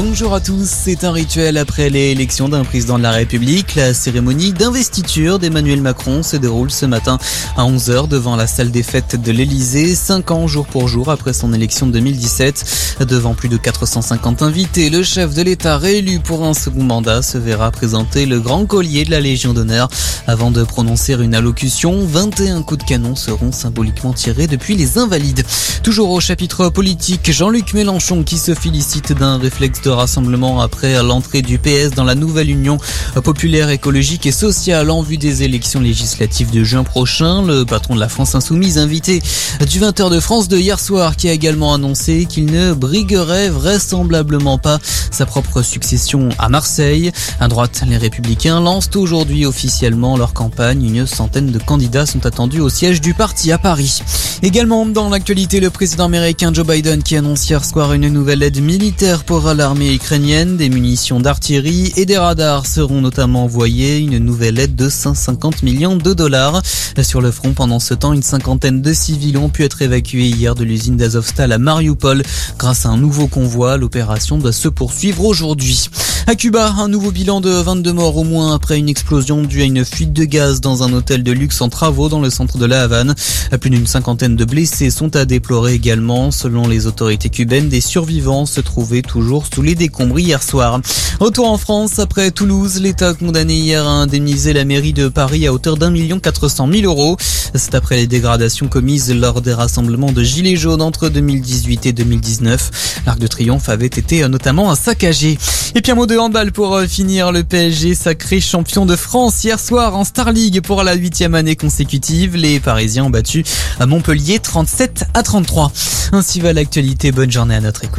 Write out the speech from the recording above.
Bonjour à tous, c'est un rituel après l'élection d'un président de la République. La cérémonie d'investiture d'Emmanuel Macron se déroule ce matin à 11h devant la salle des fêtes de l'Elysée, 5 ans jour pour jour après son élection de 2017. Devant plus de 450 invités, le chef de l'État réélu pour un second mandat se verra présenter le grand collier de la Légion d'honneur avant de prononcer une allocution. 21 coups de canon seront symboliquement tirés depuis les invalides. Toujours au chapitre politique, Jean-Luc Mélenchon qui se félicite d'un réflexe rassemblement après l'entrée du PS dans la nouvelle Union populaire écologique et sociale en vue des élections législatives de juin prochain. Le patron de la France Insoumise invité du 20h de France de hier soir qui a également annoncé qu'il ne briguerait vraisemblablement pas sa propre succession à Marseille. À droite, les républicains lancent aujourd'hui officiellement leur campagne. Une centaine de candidats sont attendus au siège du parti à Paris. Également dans l'actualité, le président américain Joe Biden qui annonce hier soir une nouvelle aide militaire pour l'armée Des munitions d'artillerie et des radars seront notamment envoyés. Une nouvelle aide de 150 millions de dollars. Sur le front, pendant ce temps, une cinquantaine de civils ont pu être évacués hier de l'usine d'Azovstal à Mariupol grâce à un nouveau convoi. L'opération doit se poursuivre aujourd'hui. À Cuba, un nouveau bilan de 22 morts au moins après une explosion due à une fuite de gaz dans un hôtel de luxe en travaux dans le centre de la Havane. Plus d'une cinquantaine de blessés sont à déplorer également. Selon les autorités cubaines, des survivants se trouvaient toujours sous les décombres hier soir. Retour en France, après Toulouse, l'État a condamné hier à indemniser la mairie de Paris à hauteur d'un million quatre cent mille euros. C'est après les dégradations commises lors des rassemblements de Gilets jaunes entre 2018 et 2019. L'Arc de Triomphe avait été notamment saccagé. Et puis un mot de pour euh, finir. Le PSG sacré champion de France hier soir en Star League pour la huitième année consécutive. Les Parisiens ont battu à Montpellier 37 à 33. Ainsi va l'actualité. Bonne journée à notre écoute.